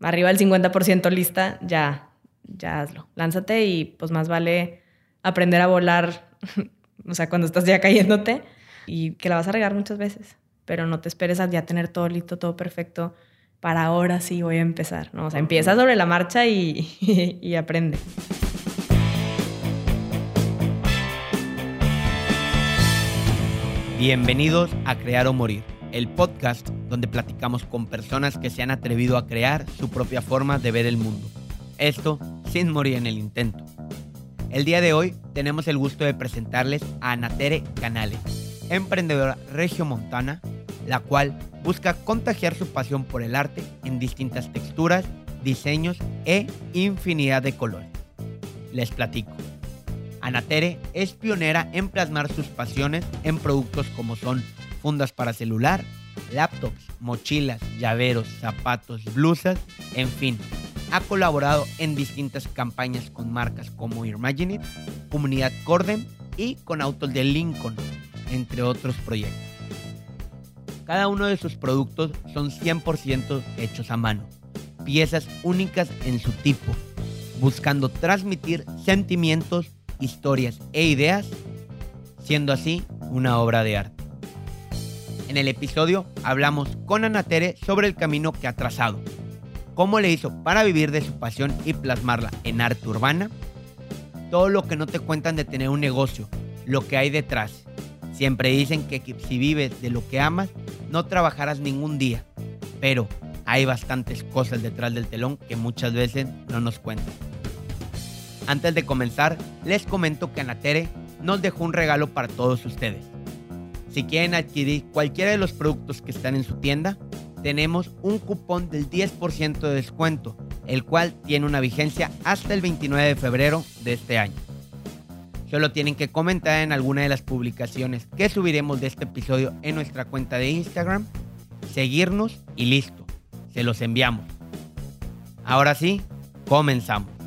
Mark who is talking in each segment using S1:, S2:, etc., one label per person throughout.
S1: arriba del 50% lista, ya, ya hazlo. Lánzate y pues más vale aprender a volar, o sea, cuando estás ya cayéndote y que la vas a regar muchas veces, pero no te esperes a ya tener todo listo, todo perfecto para ahora sí voy a empezar, ¿no? O sea, empieza sobre la marcha y, y aprende.
S2: Bienvenidos a Crear o Morir, el podcast donde platicamos con personas que se han atrevido a crear su propia forma de ver el mundo. Esto sin morir en el intento. El día de hoy tenemos el gusto de presentarles a Anatere Canales, emprendedora regiomontana, la cual busca contagiar su pasión por el arte en distintas texturas, diseños e infinidad de colores. Les platico. Anatere es pionera en plasmar sus pasiones en productos como son fundas para celular, laptops, mochilas, llaveros, zapatos, blusas, en fin. Ha colaborado en distintas campañas con marcas como Imagine Comunidad Corden y con autos de Lincoln, entre otros proyectos. Cada uno de sus productos son 100% hechos a mano, piezas únicas en su tipo, buscando transmitir sentimientos historias e ideas, siendo así una obra de arte. En el episodio hablamos con Anatere sobre el camino que ha trazado, cómo le hizo para vivir de su pasión y plasmarla en arte urbana, todo lo que no te cuentan de tener un negocio, lo que hay detrás. Siempre dicen que si vives de lo que amas, no trabajarás ningún día, pero hay bastantes cosas detrás del telón que muchas veces no nos cuentan. Antes de comenzar, les comento que Anatere nos dejó un regalo para todos ustedes. Si quieren adquirir cualquiera de los productos que están en su tienda, tenemos un cupón del 10% de descuento, el cual tiene una vigencia hasta el 29 de febrero de este año. Solo tienen que comentar en alguna de las publicaciones que subiremos de este episodio en nuestra cuenta de Instagram, seguirnos y listo, se los enviamos. Ahora sí, comenzamos.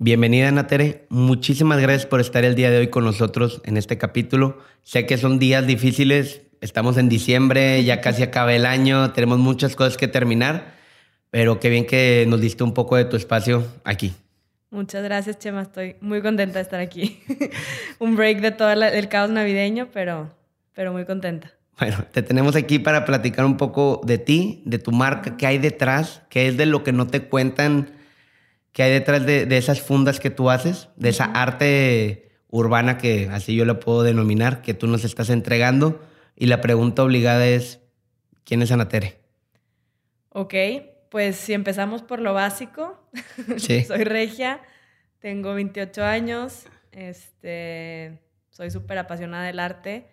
S2: Bienvenida Natere, muchísimas gracias por estar el día de hoy con nosotros en este capítulo. Sé que son días difíciles, estamos en diciembre, ya casi acaba el año, tenemos muchas cosas que terminar, pero qué bien que nos diste un poco de tu espacio aquí.
S1: Muchas gracias Chema, estoy muy contenta de estar aquí. un break de todo el caos navideño, pero, pero muy contenta.
S2: Bueno, te tenemos aquí para platicar un poco de ti, de tu marca, qué hay detrás, qué es de lo que no te cuentan ¿Qué hay detrás de, esas fundas que tú haces, de esa arte urbana que así yo la puedo denominar, que tú nos estás entregando? Y la pregunta obligada es, ¿quién es Anatere?
S1: Ok, pues si empezamos por lo básico, soy regia, tengo 28 años, este, soy súper apasionada del arte,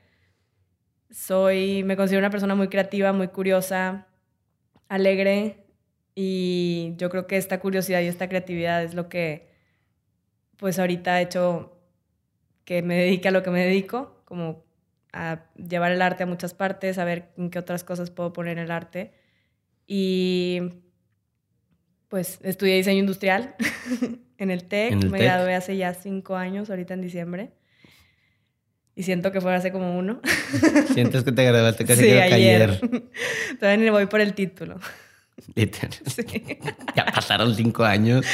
S1: soy, me considero una persona muy creativa, muy curiosa, alegre, y yo creo que esta curiosidad y esta creatividad es lo que, pues ahorita ha hecho que me dedique a lo que me dedico, como a llevar el arte a muchas partes, a ver en qué otras cosas puedo poner el arte. Y pues estudié diseño industrial en el TEC, me gradué hace ya cinco años, ahorita en diciembre. Y siento que fue hace como uno.
S2: Sientes que te graduaste casi
S1: sí, ayer. Todavía ni voy por el título.
S2: ya pasaron cinco años.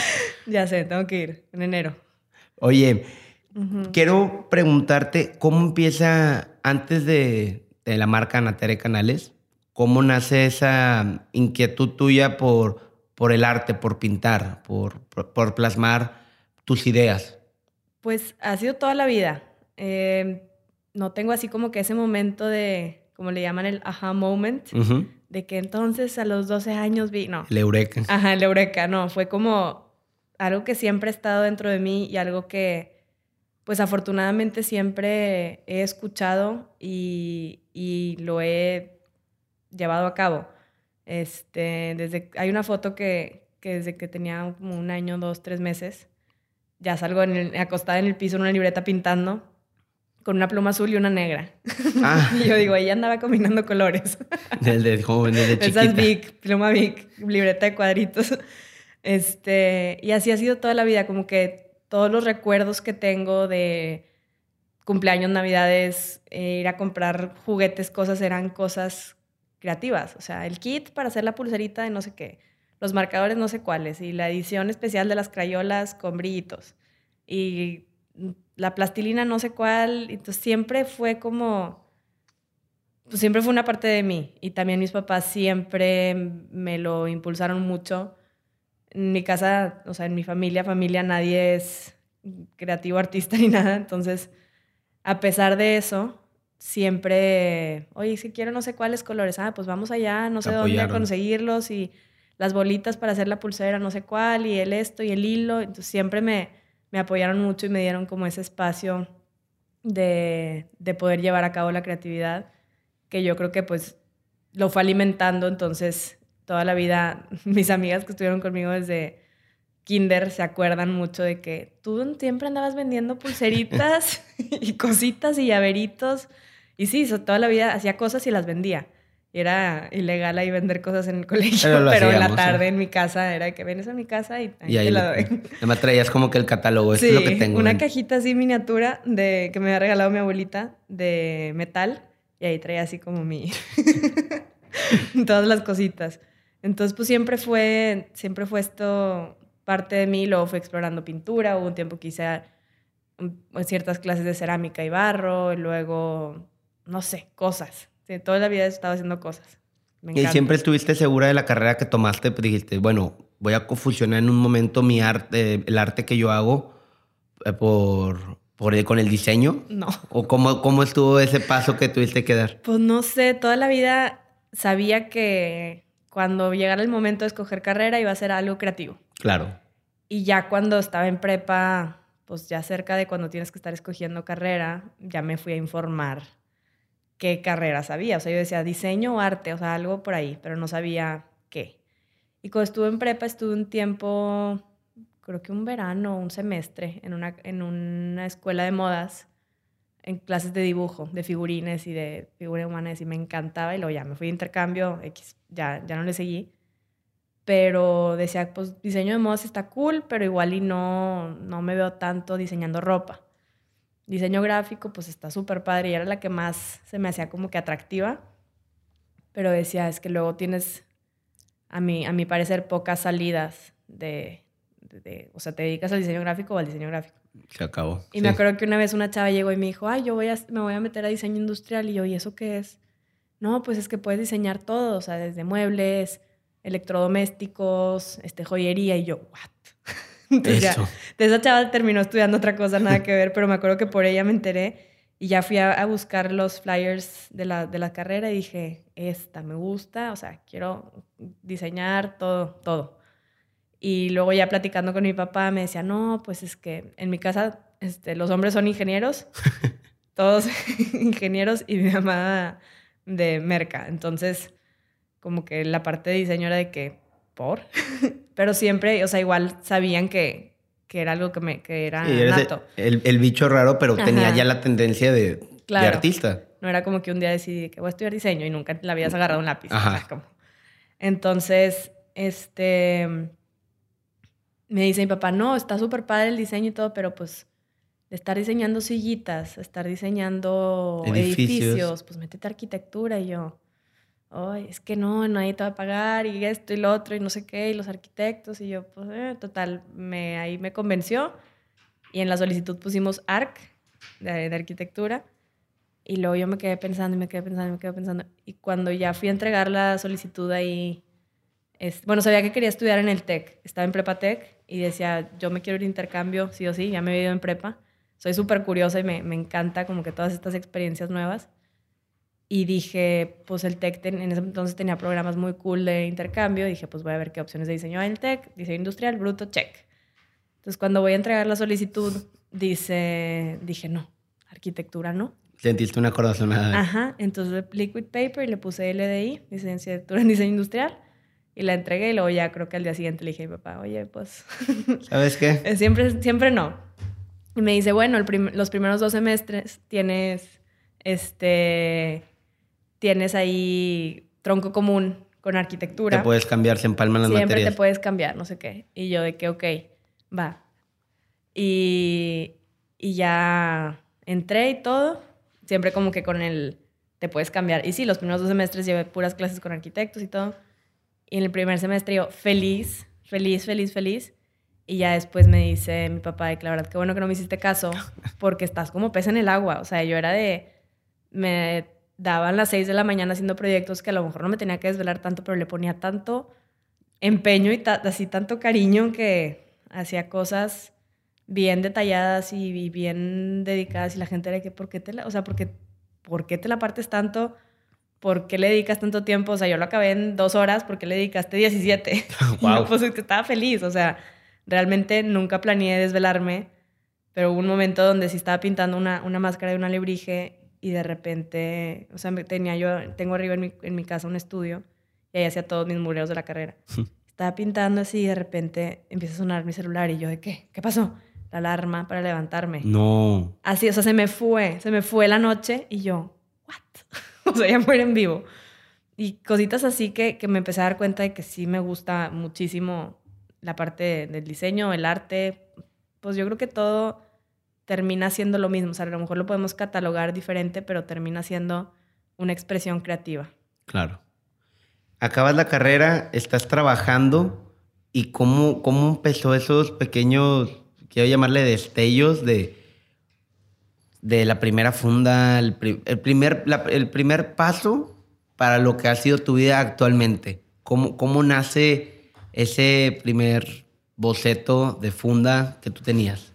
S1: Ya sé, tengo que ir en enero.
S2: Oye, quiero preguntarte cómo empieza antes de, la marca Natere Canales, cómo nace esa inquietud tuya por, por el arte, por pintar, por, por, plasmar tus ideas.
S1: Pues ha sido toda la vida. Eh, no tengo así como que ese momento de, como le llaman el aha moment, de que entonces a los 12 años vi, no.
S2: El eureka.
S1: Ajá, el eureka, no, fue como algo que siempre ha estado dentro de mí y algo que, pues afortunadamente siempre he escuchado y, y lo he llevado a cabo. Este, desde, hay una foto que, que desde que tenía como un año, dos, tres meses, ya salgo en acostada en el piso en una libreta pintando con una pluma azul y una negra. Ah. y yo digo, ella andaba combinando colores.
S2: Desde joven, desde chiquita.
S1: Esas big, pluma big, libreta de cuadritos. Este, y así ha sido toda la vida, como que todos los recuerdos que tengo de cumpleaños, navidades, eh, ir a comprar juguetes, cosas, eran cosas creativas. O sea, el kit para hacer la pulserita de no sé qué, los marcadores no sé cuáles, y la edición especial de las crayolas con brillitos, y la plastilina no sé cuál. Entonces siempre fue como, pues siempre fue una parte de mí. Y también mis papás siempre me lo impulsaron mucho. En mi casa, o sea, en mi familia, familia, nadie es creativo, artista ni nada. Entonces, a pesar de eso, siempre, oye, si quiero no sé cuáles colores, ah, pues vamos allá, no sé dónde conseguirlos y las bolitas para hacer la pulsera, no sé cuál, y el esto y el hilo. Entonces siempre me, me apoyaron mucho y me dieron como ese espacio de, de poder llevar a cabo la creatividad, que yo creo que pues lo fue alimentando, entonces toda la vida mis amigas que estuvieron conmigo desde kinder se acuerdan mucho de que tú siempre andabas vendiendo pulseritas y cositas y llaveritos y sí, toda la vida hacía cosas y las vendía. Era ilegal ahí vender cosas en el colegio, pero, en la tarde en mi casa era que vienes a mi casa y ahí, te la doy.
S2: Además traías como que el catálogo, esto es lo que tengo.
S1: Una cajita así miniatura de que me había regalado mi abuelita de metal y ahí traía así como mi todas las cositas. Entonces, pues siempre fue, siempre fue esto parte de mí, luego fui explorando pintura, hubo un tiempo que hice mm, ciertas clases de cerámica y barro, y luego no sé, cosas. Toda la vida he estado haciendo cosas.
S2: y siempre estuviste segura de la carrera que tomaste, pues dijiste, bueno, voy a fusionar en un momento mi arte, el arte que yo hago eh, por, por con el diseño.
S1: No.
S2: ¿O cómo, cómo estuvo ese paso que tuviste que dar?
S1: Pues no sé, toda la vida sabía que cuando llegara el momento de escoger carrera iba a ser algo creativo.
S2: Claro.
S1: Y ya cuando estaba en prepa, pues ya cerca de cuando tienes que estar escogiendo carrera, ya me fui a informar qué carreras había. O sea, yo decía diseño o arte, o sea, algo por ahí, pero no sabía qué. Y cuando estuve en prepa, estuve un tiempo, creo que un verano, un semestre, en una, en una escuela de modas, en clases de dibujo, de figurines y de figuras humanas, y me encantaba. Y luego ya me fui de intercambio, ya, ya no le seguí. Pero decía, pues diseño de modas está cool, pero igual y no, no me veo tanto diseñando ropa diseño gráfico, pues está súper padre y era la que más se me hacía como que atractiva. Pero decía, es que luego tienes, a mi, a mi parecer, pocas salidas de, o sea, te dedicas al diseño gráfico o al diseño gráfico.
S2: Se acabó.
S1: Y me acuerdo que una vez una chava llegó y me dijo, ay, yo voy a, me voy a meter a diseño industrial. Y yo, ¿y eso qué es? No, pues es que puedes diseñar todo, o sea, desde muebles, electrodomésticos, este, joyería. Y yo, ¿what? Entonces ya, de esa chava terminó estudiando otra cosa, nada que ver, pero me acuerdo que por ella me enteré y ya fui a, buscar los flyers de la, de la, carrera y dije, esta me gusta, o sea, quiero diseñar todo, todo. Y luego ya platicando con mi papá me decía, no, pues es que en mi casa este, los hombres son ingenieros, todos ingenieros y mi mamá de merca. Entonces, como que la parte de diseño era de que, ¿por? Pero siempre, o sea, igual sabían que, que era algo que, me, que era nato.
S2: El, el, bicho raro, pero tenía ya la tendencia de, de, artista.
S1: No era como que un día decidí que voy a estudiar diseño y nunca la habías agarrado un lápiz. Ajá. Como... Entonces, este... Me dice mi papá, no, está súper padre el diseño y todo, pero pues estar diseñando sillitas, estar diseñando edificios, pues métete a arquitectura y yo ay, es que no, nadie te va a pagar y esto y lo otro y no sé qué, y los arquitectos, y yo, pues, eh, total, me, ahí me convenció. Y en la solicitud pusimos ARC de, de, arquitectura. Y luego yo me quedé pensando y me quedé pensando y me quedé pensando. Y cuando ya fui a entregar la solicitud ahí, es, bueno, sabía que quería estudiar en el TEC. Estaba en Prepa TEC y decía, yo me quiero ir de intercambio, sí o sí, ya me he ido en prepa. Soy súper curiosa y me, me encanta como que todas estas experiencias nuevas. Y dije, pues el TEC en ese entonces tenía programas muy cool de intercambio. Dije, pues voy a ver qué opciones de diseño hay en el TEC. Diseño industrial, bruto, check. Entonces cuando voy a entregar la solicitud, dice, dije, no, arquitectura no.
S2: Sentiste una corazonada.
S1: Ajá, entonces liquid paper y le puse LDI, licenciatura en diseño industrial. Y la entregué y luego ya creo que al día siguiente le dije a mi papá, oye, pues...
S2: ¿Sabes qué?
S1: siempre, siempre no. Y me dice, bueno, los primeros dos semestres tienes, este tienes ahí tronco común con arquitectura.
S2: Te puedes cambiar, se empalman las
S1: Siempre te puedes cambiar, no sé qué. Y yo de que, ok, va. Y, y ya entré y todo, siempre como que con el, te puedes cambiar. Y sí, los primeros dos semestres llevé puras clases con arquitectos y todo. Y en el primer semestre yo feliz, feliz, feliz, feliz. Y ya después me dice mi papá, de que la verdad, qué bueno que no me hiciste caso, porque estás como pez en el agua. O sea, yo era de, me daban las seis de la mañana haciendo proyectos que a lo mejor no me tenía que desvelar tanto, pero le ponía tanto empeño y así tanto cariño que hacía cosas bien detalladas y, bien dedicadas y la gente era que, ¿por qué te la, o sea, ¿por qué, ¿por qué te la partes tanto? ¿Por qué le dedicas tanto tiempo? O sea, yo lo acabé en dos horas, ¿por qué le dedicaste 17? Wow. pues que estaba feliz, o sea, realmente nunca planeé desvelarme, pero hubo un momento donde sí estaba pintando una, una máscara de un alebrije y de repente, o sea, tenía yo, tengo arriba en mi, en mi casa un estudio y ahí hacía todos mis mureos de la carrera. Estaba pintando así y de repente empieza a sonar mi celular y yo de qué, ¿qué pasó? La alarma para levantarme.
S2: No.
S1: Así, o sea, se me fue, se me fue la noche y yo, ¿what? o sea, ya muere en vivo. Y cositas así que, que me empecé a dar cuenta de que sí me gusta muchísimo la parte del diseño, el arte. Pues yo creo que todo termina siendo lo mismo. O sea, a lo mejor lo podemos catalogar diferente, pero termina siendo una expresión creativa.
S2: Claro acabas la carrera, estás trabajando y cómo, cómo empezó esos pequeños, quiero llamarle destellos de, de la primera funda, el, primer, el primer paso para lo que ha sido tu vida actualmente. ¿Cómo, cómo nace ese primer boceto de funda que tú tenías?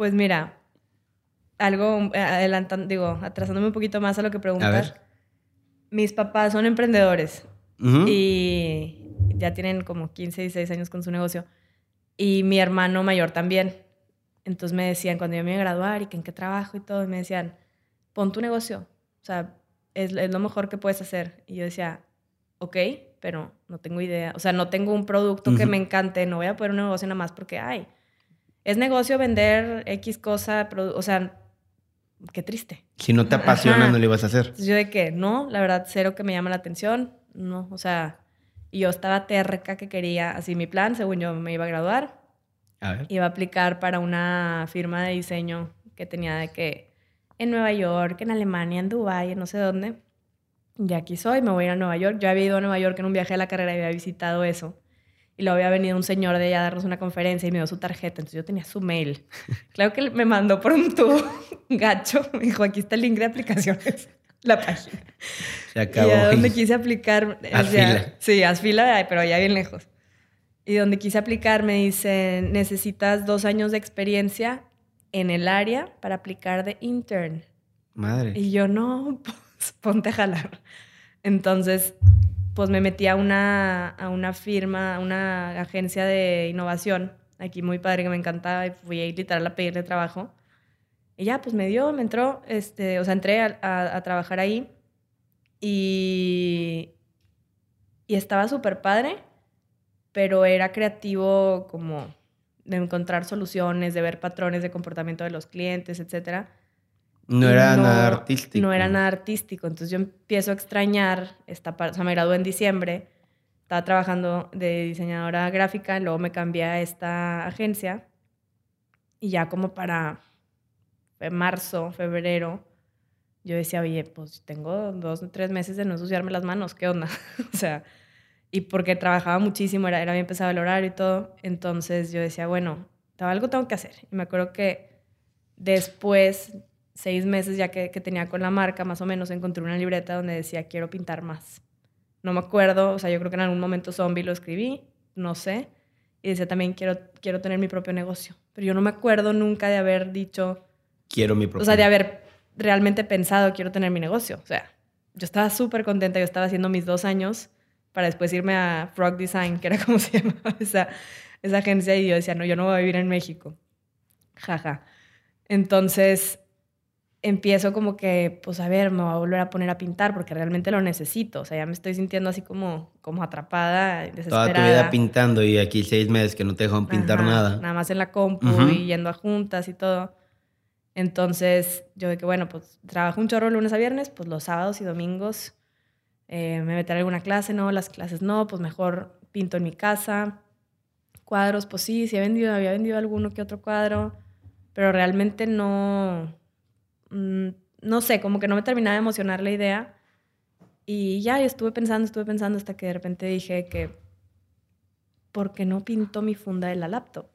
S1: Pues mira, algo adelantando, digo, atrasándome un poquito más a lo que preguntas mis papás son emprendedores y ya tienen como 15, 16 años con su negocio. Y mi hermano mayor también. Entonces me decían, cuando yo me iba a graduar y que en qué trabajo y todo, me decían, pon tu negocio. O sea, es, es lo mejor que puedes hacer. Y yo decía, ok, pero no tengo idea. O sea, no tengo un producto que me encante. No voy a poner un negocio nada más porque, ay, es negocio vender X cosa. O sea, qué triste.
S2: Si no te apasiona, no lo ibas a hacer.
S1: yo de que no, la verdad, cero que me llama la atención. No, o sea, y yo estaba terca que quería, así mi plan, según yo me iba a graduar. A ver. Iba a aplicar para una firma de diseño que tenía de que en Nueva York, en Alemania, en Dubái, en no sé dónde. Y aquí soy, me voy a ir a Nueva York. Yo había ido a Nueva York en un viaje de la carrera y había visitado eso. Y luego había venido un señor de allá a darnos una conferencia y me dio su tarjeta. Entonces yo tenía su mail. Claro que me mandó por un tubo gacho. Me dijo, aquí está el link de aplicaciones. La página.
S2: Se acabó.
S1: Y a donde quise aplicar...
S2: Haz fila.
S1: Sí, haz fila, pero allá bien lejos. Y donde quise aplicar me dice, necesitas dos años de experiencia en el área para aplicar de intern.
S2: Madre.
S1: Y yo, no, pues, ponte a jalar. Entonces pues me metí a una, a una firma, a una agencia de innovación, aquí muy padre que me encantaba, y fui ahí literal a pedirle trabajo. Y ya, pues me dio, me entró, este, o sea, entré a, trabajar ahí y, y estaba súper padre, pero era creativo como de encontrar soluciones, de ver patrones de comportamiento de los clientes, etcétera.
S2: No era nada artístico.
S1: No era nada artístico. Entonces yo empiezo a extrañar esta parte. O sea, me gradué en diciembre. Estaba trabajando de diseñadora gráfica. Luego me cambié a esta agencia. Y ya como para marzo, febrero, yo decía, oye, pues tengo dos, tres meses de no ensuciarme las manos. ¿Qué onda? o sea, y porque trabajaba muchísimo, era, era bien pesado el horario y todo. Entonces yo decía, bueno, algo tengo que hacer. Y me acuerdo que después seis meses ya que, tenía con la marca, más o menos, encontré una libreta donde decía, quiero pintar más. No me acuerdo, o sea, yo creo que en algún momento zombie lo escribí, no sé. Y decía también, quiero, quiero tener mi propio negocio. Pero yo no me acuerdo nunca de haber dicho...
S2: Quiero mi propio
S1: O sea, de haber realmente pensado, quiero tener mi negocio. O sea, yo estaba súper contenta, yo estaba haciendo mis dos años para después irme a Frog Design, que era como se llamaba esa, esa agencia, y yo decía, no, yo no voy a vivir en México. Jaja. Entonces, empiezo como que, pues a ver, me voy a volver a poner a pintar porque realmente lo necesito. O sea, ya me estoy sintiendo así como, como atrapada, desesperada.
S2: Toda tu vida pintando y aquí seis meses que no te dejan pintar nada.
S1: Nada más en la compu y yendo a juntas y todo. Entonces, yo de que, bueno, pues trabajo un chorro lunes a viernes, pues los sábados y domingos eh, me meteré a alguna clase, no, las clases no, pues mejor pinto en mi casa. Cuadros, pues sí, sí he vendido, había vendido alguno que otro cuadro, pero realmente no, Mm, no sé, como que no me terminaba de emocionar la idea. Y ya, estuve pensando, estuve pensando hasta que de repente dije que, ¿por qué no pinto mi funda de la laptop?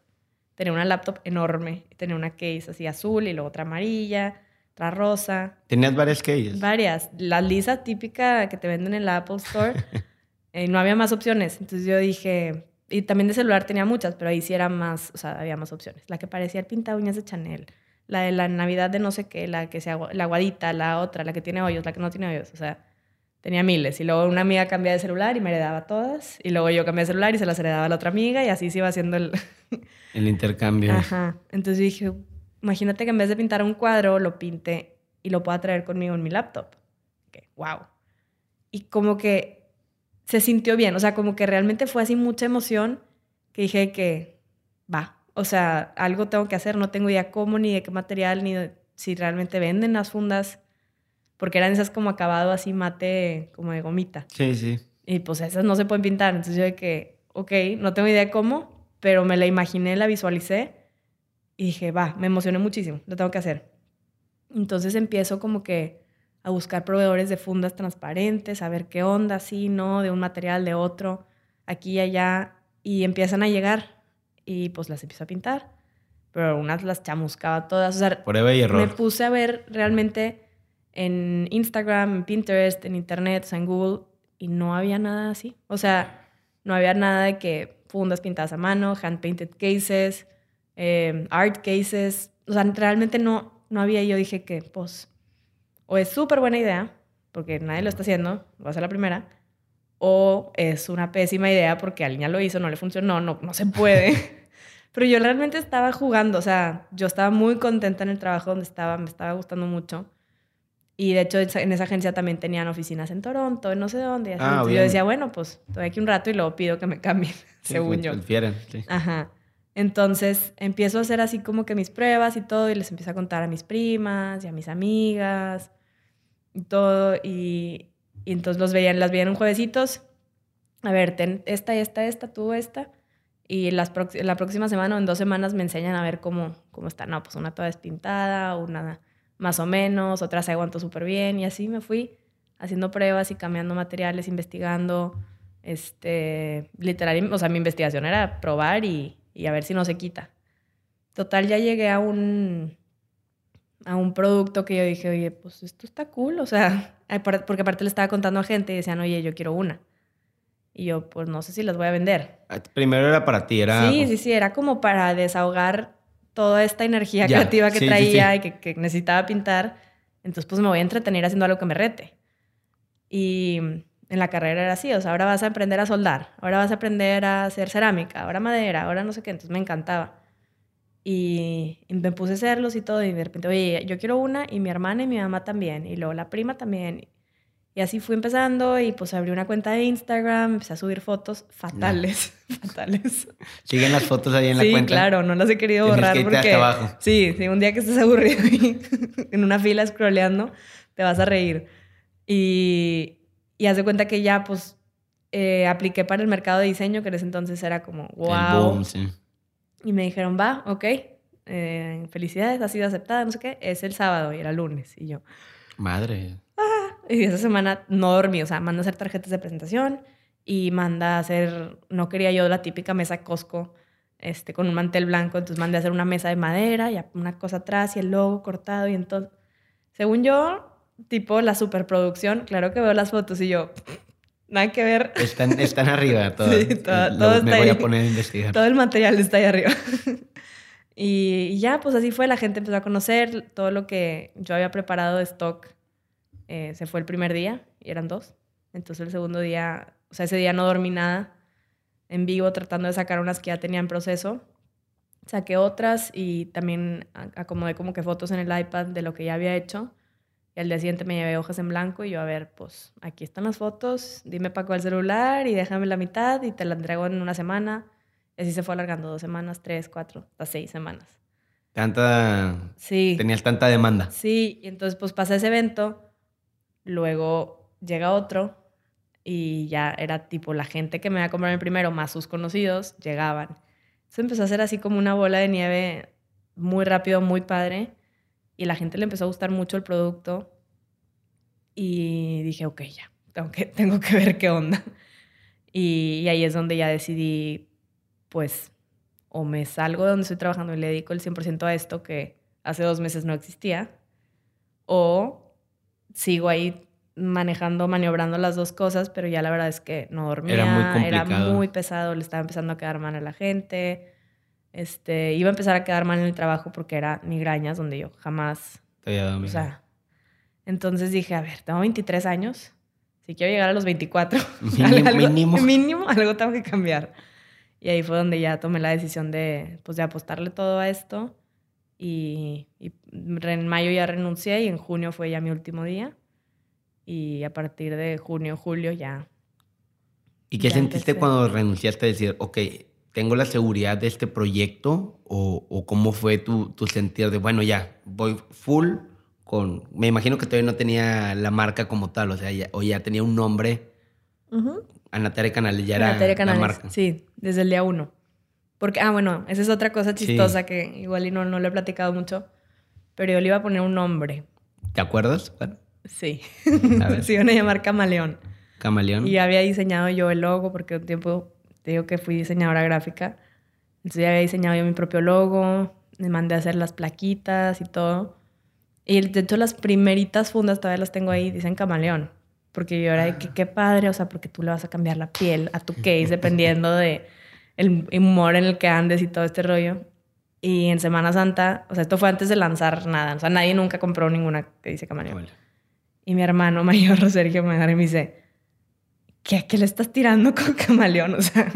S1: Tenía una laptop enorme, tenía una case así azul y luego otra amarilla, otra rosa.
S2: ¿Tenías varias cases?
S1: Varias. La lisa típica que te venden en la Apple Store. Eh, no había más opciones. Entonces yo dije, y también de celular tenía muchas, pero ahí sí era más, o sea, había más opciones. La que parecía el pinta uñas de Chanel, la de la Navidad de no sé qué, la que sea la aguadita, la otra, la que tiene hoyos, la que no tiene hoyos, o sea, tenía miles. Y luego una amiga cambiaba de celular y me heredaba todas, y luego yo cambié de celular y se las heredaba a la otra amiga y así se iba haciendo el...
S2: el intercambio.
S1: Ajá. Entonces dije, imagínate que en vez de pintar un cuadro, lo pinte y lo pueda traer conmigo en mi laptop. Que, wow. Y como que se sintió bien, o sea, como que realmente fue así mucha emoción que dije que va, o sea, algo tengo que hacer, no tengo idea cómo, ni de qué material, ni si realmente venden las fundas, porque eran esas como acabado así mate, como de gomita.
S2: Sí, sí.
S1: Y pues esas no se pueden pintar, entonces yo de que, ok, no tengo idea cómo, pero me la imaginé, la visualicé y dije, va, me emocioné muchísimo, lo tengo que hacer. Entonces empiezo como que a buscar proveedores de fundas transparentes, a ver qué onda, sí, no, de un material, de otro, aquí y allá, y empiezan a llegar y pues las empiezo a pintar, pero unas las chamuscaba todas, o sea,
S2: Prueba y error.
S1: me puse a ver realmente en Instagram, en Pinterest, en Internet, o sea, en Google, y no había nada así, o sea, no había nada de que fundas pintadas a mano, hand painted cases, eh, art cases, o sea, realmente no, no había, yo dije que pues o es súper buena idea, porque nadie lo está haciendo, va a ser la primera, o es una pésima idea porque alguien ya lo hizo, no le funcionó, no, no se puede. Pero yo realmente estaba jugando, o sea, yo estaba muy contenta en el trabajo donde estaba, me estaba gustando mucho. Y de hecho en esa agencia también tenían oficinas en Toronto, en no sé dónde. Y así. Ah, yo decía, bueno, pues estoy aquí un rato y luego pido que me cambien, según yo.
S2: sí.
S1: Ajá. Entonces empiezo a hacer así como que mis pruebas y todo y les empiezo a contar a mis primas y a mis amigas y todo. Y, entonces los veían, las veían un juevesitos. A ver, ten esta, esta, esta, tú esta. Y las la próxima semana o en dos semanas me enseñan a ver cómo, cómo está. No, pues una toda despintada, una más o menos, otra se aguantó súper bien. Y así me fui haciendo pruebas y cambiando materiales, investigando. Este, literal, o sea, mi investigación era probar y, y a ver si no se quita. Total, ya llegué a un, a un producto que yo dije, oye, pues esto está cool, o sea, porque aparte le estaba contando a gente y decían, oye, yo quiero una. Y yo, pues no sé si las voy a vender.
S2: Ah, primero era para ti, era...
S1: Sí, sí, sí, era como para desahogar toda esta energía creativa que traía y que, que, necesitaba pintar. Entonces, pues me voy a entretener haciendo algo que me rete. Y en la carrera era así, o sea, ahora vas a aprender a soldar, ahora vas a aprender a hacer cerámica, ahora madera, ahora no sé qué, entonces me encantaba. Y, me puse a hacerlos y todo, y de repente, oye, yo quiero una, y mi hermana y mi mamá también, y luego la prima también. Y así fui empezando, y pues abrí una cuenta de Instagram, empecé a subir fotos fatales, fatales.
S2: ¿Siguen las fotos ahí en la cuenta?
S1: Sí, claro, no las he querido borrar porque... Hasta abajo. Sí, sí, un día que estés aburrido y en una fila scrolleando, te vas a reír. Y, y haz de cuenta que ya, pues, eh, apliqué para el mercado de diseño, que en ese entonces era como, wow. sí. Y me dijeron, va, ok, eh, felicidades, ha sido aceptada, no sé qué, es el sábado y era lunes. Y yo,
S2: madre.
S1: Ah, y esa semana no dormí, o sea, manda a hacer tarjetas de presentación y manda a hacer, no quería yo la típica mesa Costco este, con un mantel blanco, entonces mandé a hacer una mesa de madera y una cosa atrás y el logo cortado y entonces, según yo, tipo la superproducción, claro que veo las fotos y yo, Nada que ver.
S2: Están, están arriba todo. Sí, todo, me voy a poner a investigar.
S1: Todo el material está ahí arriba. y, ya, pues así fue. La gente empezó a conocer todo lo que yo había preparado de stock. Eh, se fue el primer día y eran dos. Entonces el segundo día, o sea, ese día no dormí nada en vivo tratando de sacar unas que ya tenía en proceso. Saqué otras y también acomodé como que fotos en el iPad de lo que ya había hecho. Y al día siguiente me llevé hojas en blanco y yo, a ver, pues aquí están las fotos, dime para cuál celular y déjame la mitad y te la entrego en una semana. Y así se fue alargando dos semanas, tres, cuatro, hasta seis semanas.
S2: Tanta... Sí. Tenías tanta demanda.
S1: Sí, y entonces pues pasa ese evento, luego llega otro y ya era tipo la gente que me iba a comprar el primero más sus conocidos llegaban. Eso empezó a ser así como una bola de nieve muy rápido, muy padre Y la gente le empezó a gustar mucho el producto. Y dije, ok, ya, tengo que, tengo que ver qué onda. Y, ahí es donde ya decidí, pues, o me salgo de donde estoy trabajando y le dedico el 100% a esto que hace dos meses no existía, o sigo ahí manejando, maniobrando las dos cosas, pero ya la verdad es que no dormía, era muy, era muy pesado, le estaba empezando a quedar mal a la gente, este, iba a empezar a quedar mal en el trabajo porque era migrañas donde yo jamás, o sea, entonces dije, a ver, tengo 23 años, si quiero llegar a los 24, mínimo, mínimo. algo tengo que cambiar. Y ahí fue donde ya tomé la decisión de, pues, de apostarle todo a esto. Y, en mayo ya renuncié y en junio fue ya mi último día. Y a partir de junio, julio ya.
S2: ¿Y qué sentiste cuando renunciaste a decir, ok, tengo la seguridad de este proyecto? ¿O, o cómo fue tu, tu sentir de, bueno, ya, voy full con, me imagino que todavía no tenía la marca como tal, o sea, ya, o ya tenía un nombre. Uh Canales, ya era la marca.
S1: Sí, desde el día uno. Porque, ah, bueno, esa es otra cosa chistosa que igual y no, no lo he platicado mucho, pero yo le iba a poner un nombre.
S2: ¿Te acuerdas?
S1: Sí. A ver. Se iban a llamar Camaleón.
S2: Camaleón.
S1: Y había diseñado yo el logo, porque un tiempo te digo que fui diseñadora gráfica. Entonces ya había diseñado yo mi propio logo, me mandé a hacer las plaquitas y todo. Y de hecho las primeritas fundas todavía las tengo ahí, dicen camaleón. Porque yo era de que qué padre, o sea, porque tú le vas a cambiar la piel a tu case dependiendo de el humor en el que andes y todo este rollo. Y en Semana Santa, o sea, esto fue antes de lanzar nada. O sea, nadie nunca compró ninguna que dice camaleón. Y mi hermano mayor, Sergio me dice, ¿qué, ¿qué le estás tirando con camaleón? O sea,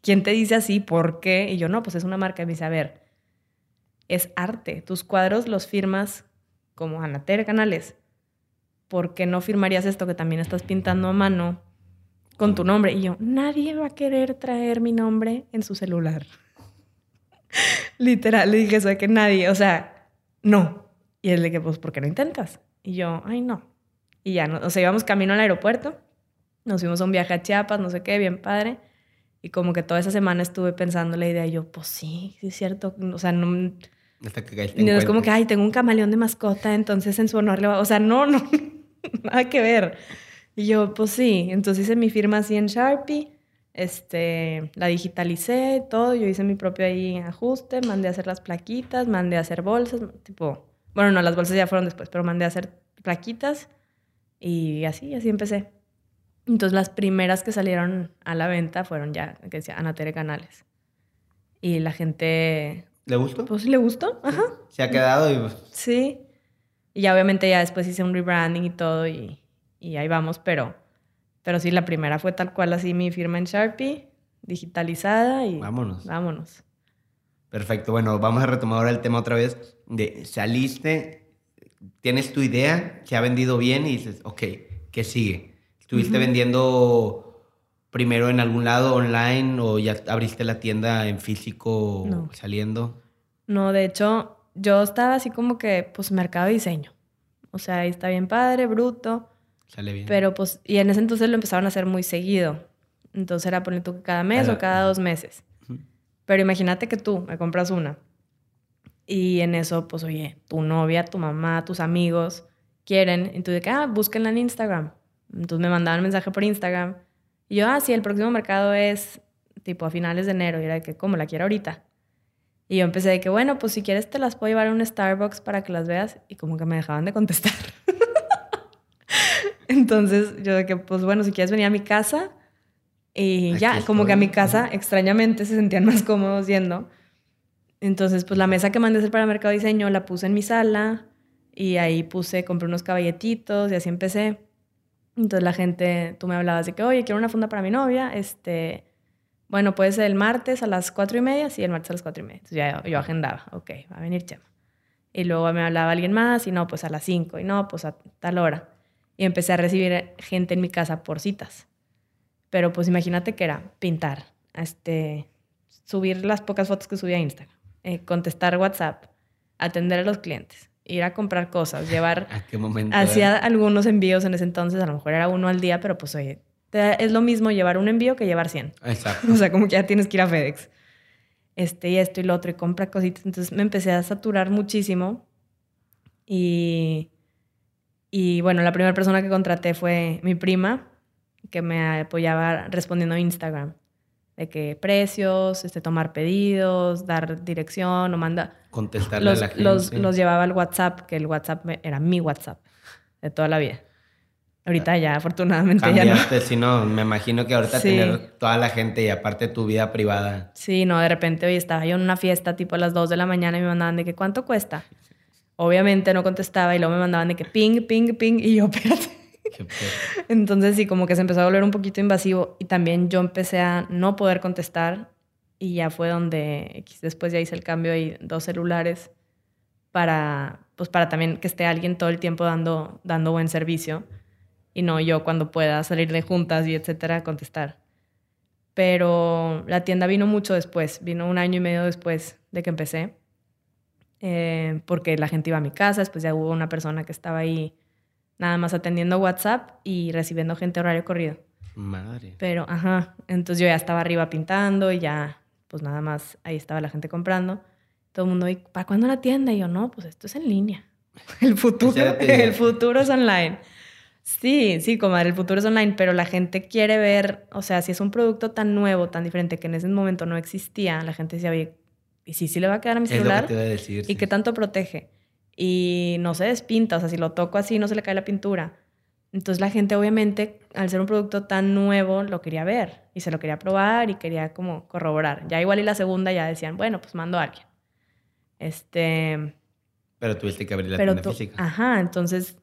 S1: ¿quién te dice así? ¿Por qué? Y yo, no, pues es una marca. Y me dice, a ver, es arte. Tus cuadros los firmas como Anater Canales, ¿por qué no firmarías esto que también estás pintando a mano con tu nombre? Y yo, nadie va a querer traer mi nombre en su celular. Literal, le dije eso de que nadie, o sea, no. Y él de que, pues, ¿por qué no intentas? Y yo, ay, no. Y ya, o sea, íbamos camino al aeropuerto, nos fuimos a un viaje a Chiapas, no sé qué, bien padre. Y como que toda esa semana estuve pensando la idea, y yo, pues sí, sí es cierto, o sea, no, y no es como que, ay, tengo un camaleón de mascota, entonces en su honor le va... O sea, no, no, nada que ver. Y yo, pues sí. Entonces hice mi firma así en Sharpie, este, la digitalicé, todo. Yo hice mi propio ahí ajuste, mandé a hacer las plaquitas, mandé a hacer bolsas, tipo... Bueno, no, las bolsas ya fueron después, pero mandé a hacer plaquitas y así, así empecé. Entonces las primeras que salieron a la venta fueron ya, que decía Anatere Canales. Y la gente
S2: ¿Le gustó?
S1: Pues sí, le gustó, ajá.
S2: Se ha quedado y... Pues,
S1: sí. Y ya obviamente ya después hice un rebranding y todo y, y ahí vamos, pero, pero sí, la primera fue tal cual así mi firma en Sharpie, digitalizada y...
S2: Vámonos.
S1: Vámonos.
S2: Perfecto. Bueno, vamos a retomar ahora el tema otra vez. De saliste, tienes tu idea, se ha vendido bien y dices, ok, ¿qué sigue? Estuviste vendiendo primero en algún lado online o ya abriste la tienda en físico saliendo?
S1: No, de hecho, yo estaba así como que, pues, mercado de diseño. O sea, ahí está bien padre, bruto.
S2: Sale bien.
S1: Pero pues, y en ese entonces lo empezaron a hacer muy seguido. Entonces era poner tú cada mes o cada dos meses. Pero imagínate que tú me compras una. Y en eso, pues, oye, tu novia, tu mamá, tus amigos quieren. Entonces, que, ah, búsquenla en Instagram. Entonces me mandaban un mensaje por Instagram y yo, ah, sí, el próximo mercado es tipo a finales de enero. Y era de que, ¿cómo la quiero ahorita? Y yo empecé de que, bueno, pues si quieres te las puedo llevar a un Starbucks para que las veas. Y como que me dejaban de contestar. Entonces yo de que, pues bueno, si quieres venir a mi casa. Y ya, como que a mi casa extrañamente se sentían más cómodos yendo. Entonces, pues la mesa que mandé a hacer para Mercado Diseño la puse en mi sala. Y ahí puse, compré unos caballetitos y así empecé. Entonces la gente, tú me hablabas de que, oye, quiero una funda para mi novia, este, bueno, puede ser el martes a las cuatro y media, sí, el martes a las cuatro y media. Entonces ya yo agendaba, ok, va a venir Chema. Y luego me hablaba alguien más, y no, pues a las cinco, y no, pues a tal hora. Y empecé a recibir gente en mi casa por citas. Pero pues imagínate que era pintar, este, subir las pocas fotos que subía a Instagram, eh, contestar WhatsApp, atender a los clientes, ir a comprar cosas, llevar...
S2: ¿A qué momento?
S1: Hacía algunos envíos en ese entonces, a lo mejor era uno al día, pero pues oye, es lo mismo llevar un envío que llevar 100.
S2: Exacto.
S1: o sea, como que ya tienes que ir a FedEx. Este y esto y lo otro y compra cositas. Entonces me empecé a saturar muchísimo Y, y bueno, la primera persona que contraté fue mi prima, que me apoyaba respondiendo a Instagram. De que precios, este, tomar pedidos, dar dirección o manda...
S2: Contestarle
S1: los,
S2: a la gente.
S1: Los, los llevaba al WhatsApp, que el WhatsApp era mi WhatsApp de toda la vida. Ahorita ya, afortunadamente
S2: Cambiaste,
S1: ya no.
S2: si no, me imagino que ahorita tener toda la gente y aparte tu vida privada.
S1: Sí, no, de repente hoy estaba yo en una fiesta tipo a las 2 de la mañana y me mandaban de que cuánto cuesta. Obviamente no contestaba y luego me mandaban de que ping, ping, ping y yo, espérate. Entonces sí, como que se empezó a volver un poquito invasivo y también yo empecé a no poder contestar y ya fue donde después ya hice el cambio y dos celulares para, pues para también que esté alguien todo el tiempo dando, dando buen servicio y no yo cuando pueda salir de juntas y etcétera contestar. Pero la tienda vino mucho después, vino un año y medio después de que empecé, eh, porque la gente iba a mi casa, después ya hubo una persona que estaba ahí nada más atendiendo WhatsApp y recibiendo gente horario corrido.
S2: Madre.
S1: Pero, ajá, entonces yo ya estaba arriba pintando y ya, pues nada más ahí estaba la gente comprando. Todo el mundo, ¿para cuándo la tienda? Y yo, no, pues esto es en línea. El futuro, el futuro es online. Sí, sí, comadre, el futuro es online, pero la gente quiere ver, o sea, si es un producto tan nuevo, tan diferente, que en ese momento no existía, la gente decía, oye, ¿y si sí le va a quedar a mi celular?
S2: Es lo que te a decir,
S1: ¿Y
S2: sí.
S1: qué tanto protege? Y no se despinta, o sea, si lo toco así no se le cae la pintura. Entonces la gente obviamente, al ser un producto tan nuevo, lo quería ver y se lo quería probar y quería como corroborar. Ya igual y la segunda ya decían, bueno, pues mando a alguien. Este...
S2: Pero tuviste que abrir la tienda física.
S1: Ajá, entonces